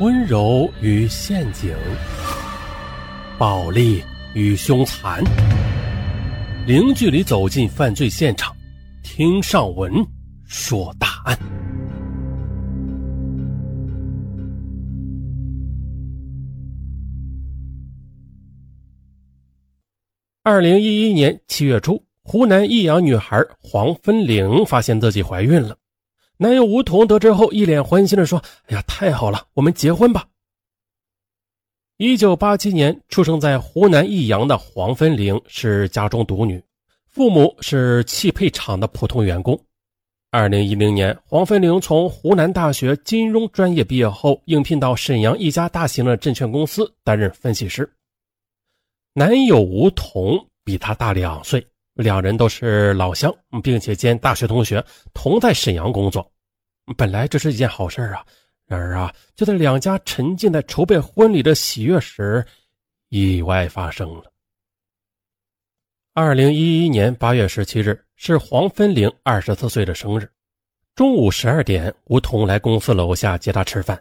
温柔与陷阱，暴力与凶残，零距离走进犯罪现场，听上文说大案。二零一一年七月初，湖南益阳女孩黄芬玲发现自己怀孕了。男友吴桐得知后，一脸欢欣地说：“哎呀，太好了，我们结婚吧。”一九八七年出生在湖南益阳的黄芬玲是家中独女，父母是汽配厂的普通员工。二零一零年，黄芬玲从湖南大学金融专业毕业后，应聘到沈阳一家大型的证券公司担任分析师。男友吴桐比她大两岁。两人都是老乡，并且兼大学同学，同在沈阳工作。本来这是一件好事啊，然而啊，就在两家沉浸在筹备婚礼的喜悦时，意外发生了。二零一一年八月十七日是黄芬玲二十四岁的生日，中午十二点，吴桐来公司楼下接她吃饭。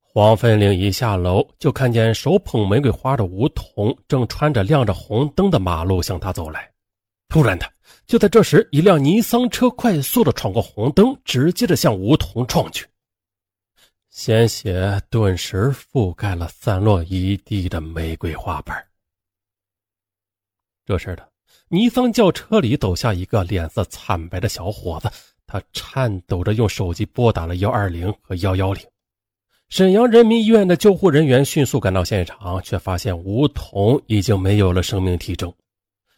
黄芬玲一下楼就看见手捧玫瑰花的吴桐正穿着亮着红灯的马路向她走来。突然的，就在这时，一辆尼桑车快速的闯过红灯，直接的向梧桐撞去。鲜血顿时覆盖了散落一地的玫瑰花瓣。这时的尼桑轿车里走下一个脸色惨白的小伙子，他颤抖着用手机拨打了幺二零和幺幺零。沈阳人民医院的救护人员迅速赶到现场，却发现梧桐已经没有了生命体征。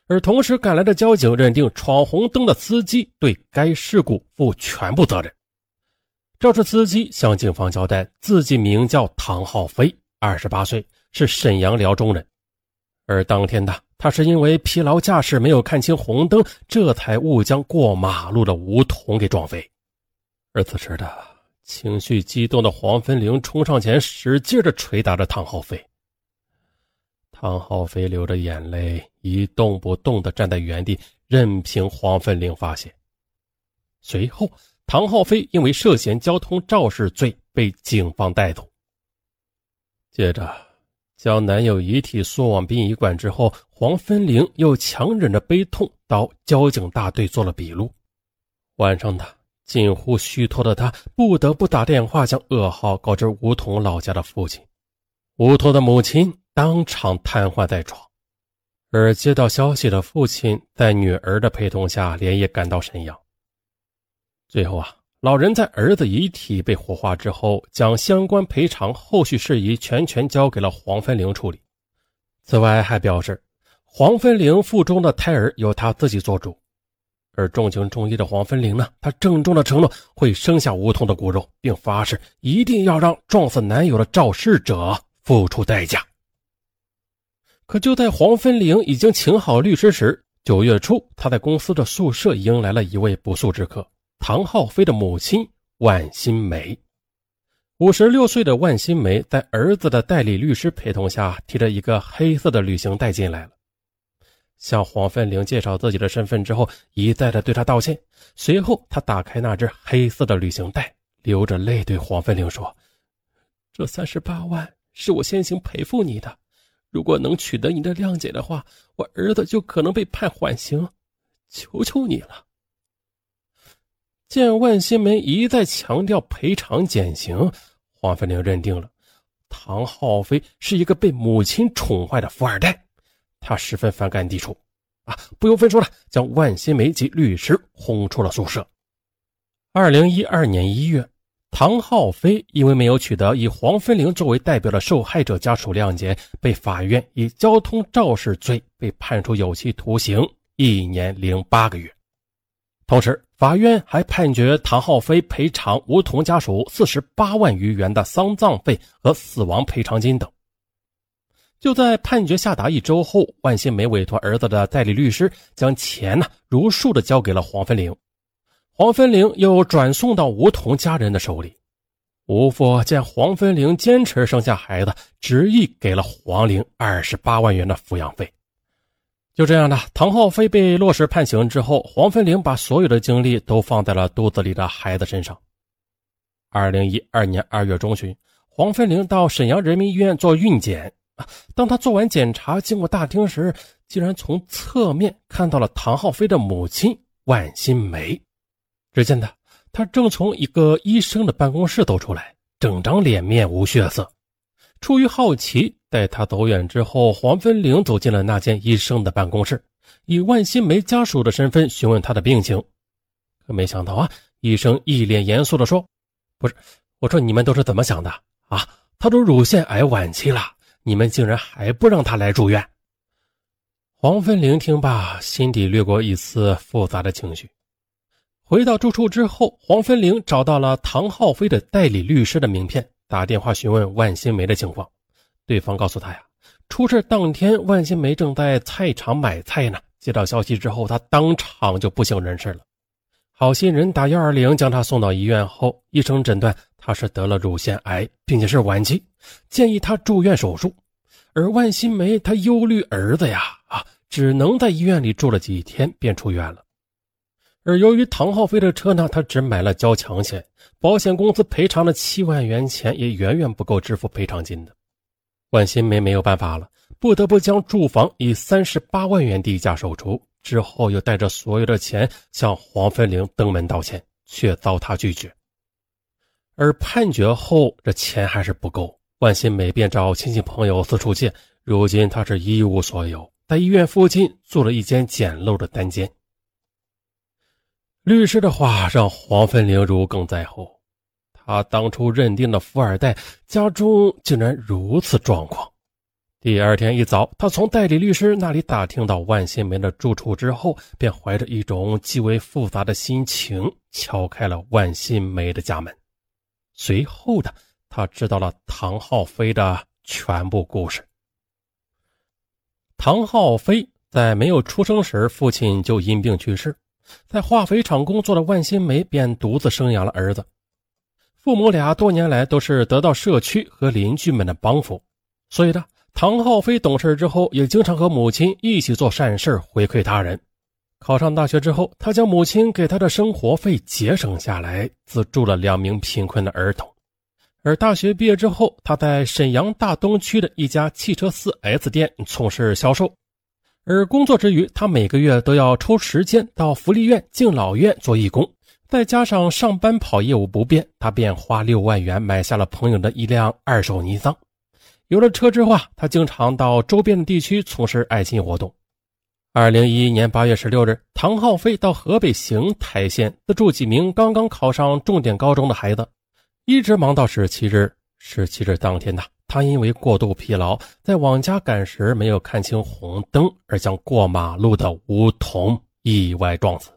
而同时赶来的交警认定闯红灯的司机对该事故负全部责任。肇事司机向警方交代，自己名叫唐浩飞，二十八岁，是沈阳辽中人。而当天呢他是因为疲劳驾驶没有看清红灯，这才误将过马路的梧桐给撞飞。而此时的情绪激动的黄芬玲冲上前，使劲的捶打着唐浩飞。唐浩飞流着眼泪，一动不动地站在原地，任凭黄芬玲发现。随后，唐浩飞因为涉嫌交通肇事罪被警方带走。接着，将男友遗体送往殡仪馆之后，黄芬玲又强忍着悲痛到交警大队做了笔录。晚上的近乎虚脱的她，不得不打电话将噩耗告知梧桐老家的父亲。梧桐的母亲。当场瘫痪在床，而接到消息的父亲在女儿的陪同下连夜赶到沈阳。最后啊，老人在儿子遗体被火化之后，将相关赔偿后续事宜全权交给了黄芬玲处理。此外，还表示黄芬玲腹中的胎儿由她自己做主。而重情重义的黄芬玲呢，她郑重的承诺会生下梧桐的骨肉，并发誓一定要让撞死男友的肇事者付出代价。可就在黄芬玲已经请好律师时，九月初，她在公司的宿舍迎来了一位不速之客——唐浩飞的母亲万新梅。五十六岁的万新梅在儿子的代理律师陪同下，提着一个黑色的旅行袋进来了，向黄芬玲介绍自己的身份之后，一再的对她道歉。随后，他打开那只黑色的旅行袋，流着泪对黄芬玲说：“这三十八万是我先行赔付你的。”如果能取得你的谅解的话，我儿子就可能被判缓刑，求求你了。见万新梅一再强调赔偿减刑，黄飞玲认定了唐浩飞是一个被母亲宠坏的富二代，他十分反感抵触，啊，不由分说了，将万新梅及律师轰出了宿舍。二零一二年一月。唐浩飞因为没有取得以黄芬玲作为代表的受害者家属谅解，被法院以交通肇事罪被判处有期徒刑一年零八个月。同时，法院还判决唐浩飞赔偿吴桐家属四十八万余元的丧葬费和死亡赔偿金等。就在判决下达一周后，万新梅委托儿子的代理律师将钱呢如数的交给了黄芬玲。黄芬玲又转送到吴桐家人的手里。吴父见黄芬玲坚持生下孩子，执意给了黄玲二十八万元的抚养费。就这样的，唐浩飞被落实判刑之后，黄芬玲把所有的精力都放在了肚子里的孩子身上。二零一二年二月中旬，黄芬玲到沈阳人民医院做孕检。当他做完检查，经过大厅时，竟然从侧面看到了唐浩飞的母亲万新梅。只见他，他正从一个医生的办公室走出来，整张脸面无血色。出于好奇，待他走远之后，黄芬玲走进了那间医生的办公室，以万新梅家属的身份询问他的病情。可没想到啊，医生一脸严肃地说：“不是，我说你们都是怎么想的啊？他都乳腺癌晚期了。”你们竟然还不让他来住院！黄芬玲听罢，心底掠过一丝复杂的情绪。回到住处之后，黄芬玲找到了唐浩飞的代理律师的名片，打电话询问万新梅的情况。对方告诉他呀，出事当天万新梅正在菜场买菜呢。接到消息之后，他当场就不省人事了。好心人打幺二零将他送到医院后，医生诊断。他是得了乳腺癌，并且是晚期，建议他住院手术。而万新梅她忧虑儿子呀，啊，只能在医院里住了几天便出院了。而由于唐浩飞的车呢，他只买了交强险，保险公司赔偿了七万元钱，也远远不够支付赔偿金的。万新梅没有办法了，不得不将住房以三十八万元地价售出，之后又带着所有的钱向黄芬玲登门道歉，却遭他拒绝。而判决后，这钱还是不够，万新梅便找亲戚朋友四处借。如今她是一无所有，在医院附近租了一间简陋的单间。律师的话让黄芬玲如鲠在喉，他当初认定的富二代家中竟然如此状况。第二天一早，他从代理律师那里打听到万新梅的住处之后，便怀着一种极为复杂的心情敲开了万新梅的家门。随后的，他知道了唐浩飞的全部故事。唐浩飞在没有出生时，父亲就因病去世，在化肥厂工作的万新梅便独自生养了儿子。父母俩多年来都是得到社区和邻居们的帮扶，所以呢，唐浩飞懂事之后，也经常和母亲一起做善事回馈他人。考上大学之后，他将母亲给他的生活费节省下来，资助了两名贫困的儿童。而大学毕业之后，他在沈阳大东区的一家汽车 4S 店从事销售。而工作之余，他每个月都要抽时间到福利院、敬老院做义工。再加上上班跑业务不便，他便花六万元买下了朋友的一辆二手尼桑。有了车之后啊，他经常到周边的地区从事爱心活动。二零一一年八月十六日，唐浩飞到河北邢台县资助几名刚刚考上重点高中的孩子，一直忙到十七日。十七日当天呢，他因为过度疲劳，在往家赶时没有看清红灯，而将过马路的梧桐意外撞死。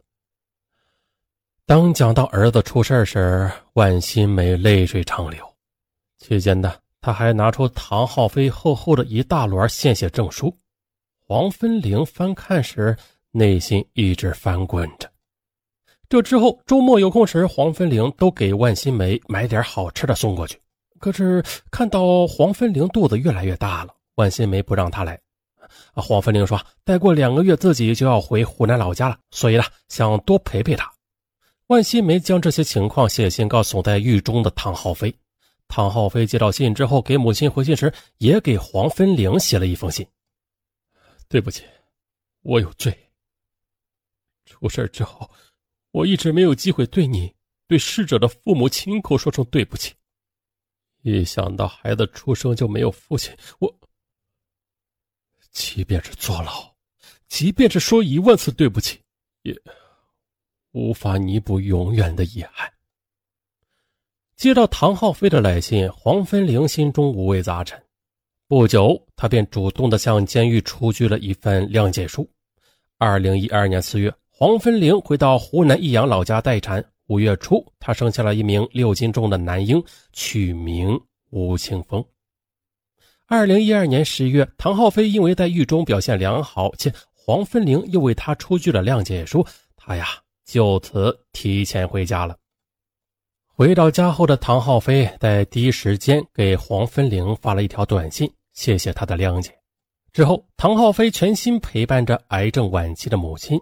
当讲到儿子出事时，万新梅泪水长流。期间呢，他还拿出唐浩飞厚厚的一大摞献血证书。黄芬玲翻看时，内心一直翻滚着。这之后，周末有空时，黄芬玲都给万新梅买点好吃的送过去。可是看到黄芬玲肚子越来越大了，万新梅不让她来。啊，黄芬玲说，再过两个月自己就要回湖南老家了，所以呢，想多陪陪她。万新梅将这些情况写信告诉在狱中的唐浩飞。唐浩飞接到信之后，给母亲回信时，也给黄芬玲写了一封信。对不起，我有罪。出事之后，我一直没有机会对你、对逝者的父母亲口说声对不起。一想到孩子出生就没有父亲，我即便是坐牢，即便是说一万次对不起，也无法弥补永远的遗憾。接到唐浩飞的来信，黄芬玲心中五味杂陈。不久，他便主动的向监狱出具了一份谅解书。二零一二年四月，黄芬玲回到湖南益阳老家待产。五月初，她生下了一名六斤重的男婴，取名吴庆峰。二零一二年十月，唐浩飞因为在狱中表现良好，且黄芬玲又为他出具了谅解书，他呀就此提前回家了。回到家后的唐浩飞在第一时间给黄芬玲发了一条短信。谢谢他的谅解。之后，唐浩飞全心陪伴着癌症晚期的母亲。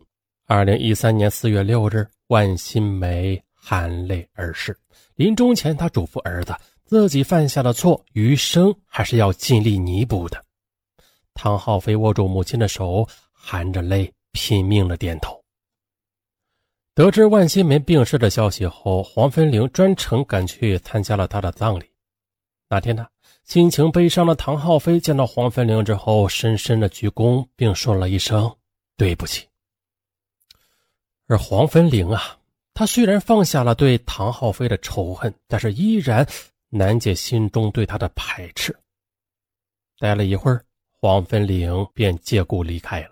二零一三年四月六日，万新梅含泪而逝。临终前，他嘱咐儿子自己犯下的错，余生还是要尽力弥补的。唐浩飞握住母亲的手，含着泪拼命的点头。得知万新梅病逝的消息后，黄芬玲专程赶去参加了她的葬礼。那天呢，心情悲伤的唐浩飞见到黄芬玲之后，深深的鞠躬，并说了一声对不起。而黄芬玲啊。他虽然放下了对唐浩飞的仇恨，但是依然难解心中对他的排斥。待了一会儿，黄芬玲便借故离开了。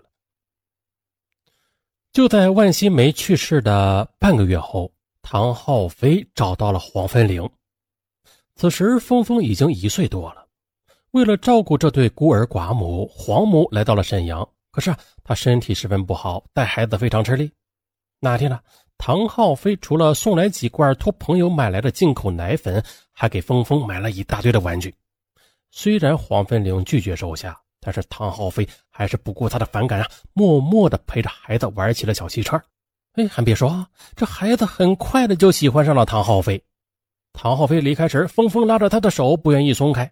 就在万新梅去世的半个月后，唐浩飞找到了黄芬玲。此时，峰峰已经一岁多了。为了照顾这对孤儿寡母，黄母来到了沈阳。可是她身体十分不好，带孩子非常吃力。那天呢？唐浩飞除了送来几罐托朋友买来的进口奶粉，还给峰峰买了一大堆的玩具。虽然黄芬玲拒绝收下，但是唐浩飞还是不顾他的反感啊，默默地陪着孩子玩起了小汽车。哎，还别说，这孩子很快的就喜欢上了唐浩飞。唐浩飞离开时，峰峰拉着他的手，不愿意松开。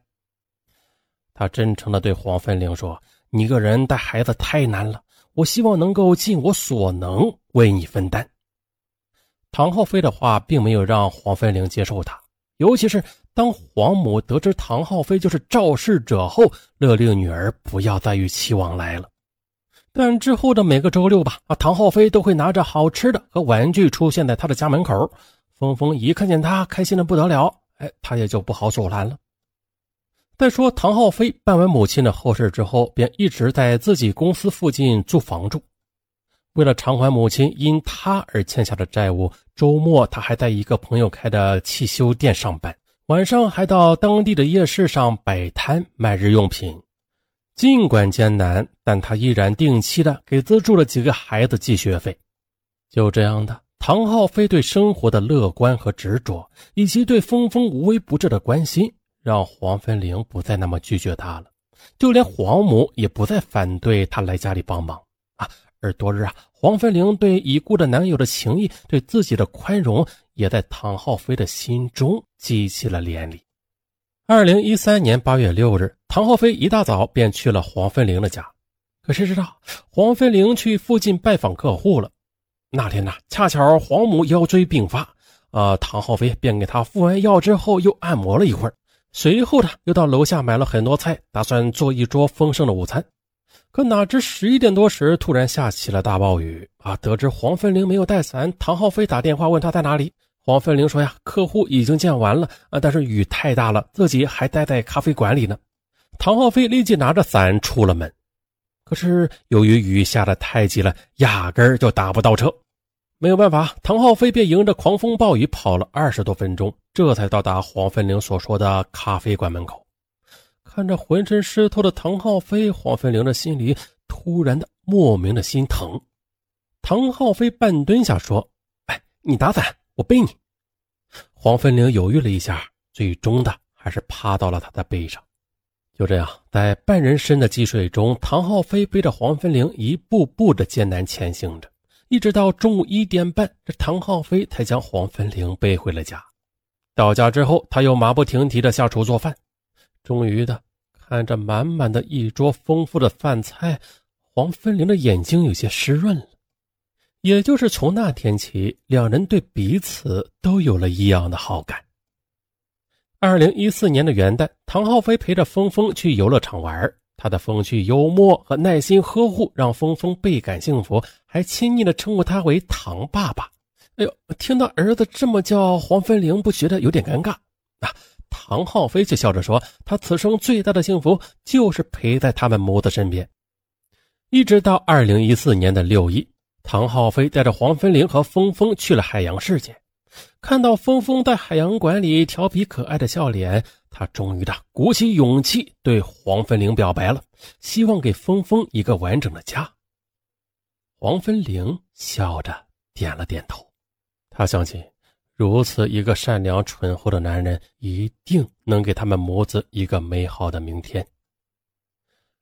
他真诚地对黄芬玲说：“你一个人带孩子太难了，我希望能够尽我所能为你分担。”唐浩飞的话并没有让黄飞玲接受他，尤其是当黄母得知唐浩飞就是肇事者后，勒令女儿不要再与其往来了。但之后的每个周六吧，啊，唐浩飞都会拿着好吃的和玩具出现在他的家门口。峰峰一看见他，开心的不得了，哎，他也就不好阻拦了。再说，唐浩飞办完母亲的后事之后，便一直在自己公司附近租房住。为了偿还母亲因他而欠下的债务，周末他还在一个朋友开的汽修店上班，晚上还到当地的夜市上摆摊卖日用品。尽管艰难，但他依然定期的给资助了几个孩子寄学费。就这样的，唐浩飞对生活的乐观和执着，以及对峰峰无微不至的关心，让黄芬玲不再那么拒绝他了。就连黄母也不再反对他来家里帮忙啊。而多日啊，黄芬玲对已故的男友的情谊，对自己的宽容，也在唐浩飞的心中激起了涟漪。二零一三年八月六日，唐浩飞一大早便去了黄芬玲的家。可谁知道，黄芬玲去附近拜访客户了。那天呢，恰巧黄母腰椎病发，啊，唐浩飞便给她敷完药之后，又按摩了一会儿。随后呢，又到楼下买了很多菜，打算做一桌丰盛的午餐。可哪知十一点多时，突然下起了大暴雨啊！得知黄芬玲没有带伞，唐浩飞打电话问他在哪里。黄芬玲说：“呀，客户已经见完了啊，但是雨太大了，自己还待在咖啡馆里呢。”唐浩飞立即拿着伞出了门，可是由于雨下的太急了，压根儿就打不到车。没有办法，唐浩飞便迎着狂风暴雨跑了二十多分钟，这才到达黄芬玲所说的咖啡馆门口。看着浑身湿透的唐浩飞，黄芬玲的心里突然的莫名的心疼。唐浩飞半蹲下说：“哎，你打伞，我背你。”黄芬玲犹豫了一下，最终的还是趴到了他的背上。就这样，在半人深的积水中，唐浩飞背着黄芬玲一步步的艰难前行着，一直到中午一点半，这唐浩飞才将黄芬玲背回了家。到家之后，他又马不停蹄的下厨做饭，终于的。看着满满的一桌丰富的饭菜，黄芬玲的眼睛有些湿润了。也就是从那天起，两人对彼此都有了异样的好感。二零一四年的元旦，唐浩飞陪着峰峰去游乐场玩，他的风趣幽默和耐心呵护让峰峰倍感幸福，还亲昵的称呼他为“唐爸爸”。哎呦，听到儿子这么叫黄芬玲，不觉得有点尴尬啊？唐浩飞却笑着说：“他此生最大的幸福就是陪在他们母子身边。”一直到二零一四年的六一，唐浩飞带着黄芬玲和峰峰去了海洋世界。看到峰峰在海洋馆里调皮可爱的笑脸，他终于的鼓起勇气对黄芬玲表白了，希望给峰峰一个完整的家。黄芬玲笑着点了点头，他相信。如此一个善良淳厚的男人，一定能给他们母子一个美好的明天。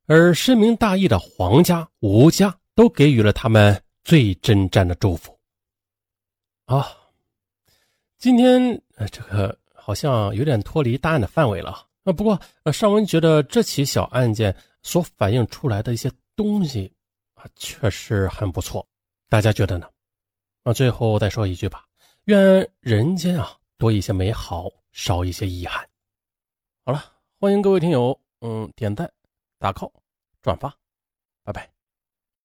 而深明大义的黄家、吴家都给予了他们最真挚的祝福。啊，今天呃这个好像有点脱离大案的范围了啊。不过，呃，尚文觉得这起小案件所反映出来的一些东西啊，确实很不错。大家觉得呢？那，最后再说一句吧，愿人间啊多一些美好，少一些遗憾。好了，欢迎各位听友，嗯，点赞、打 call、转发，拜拜。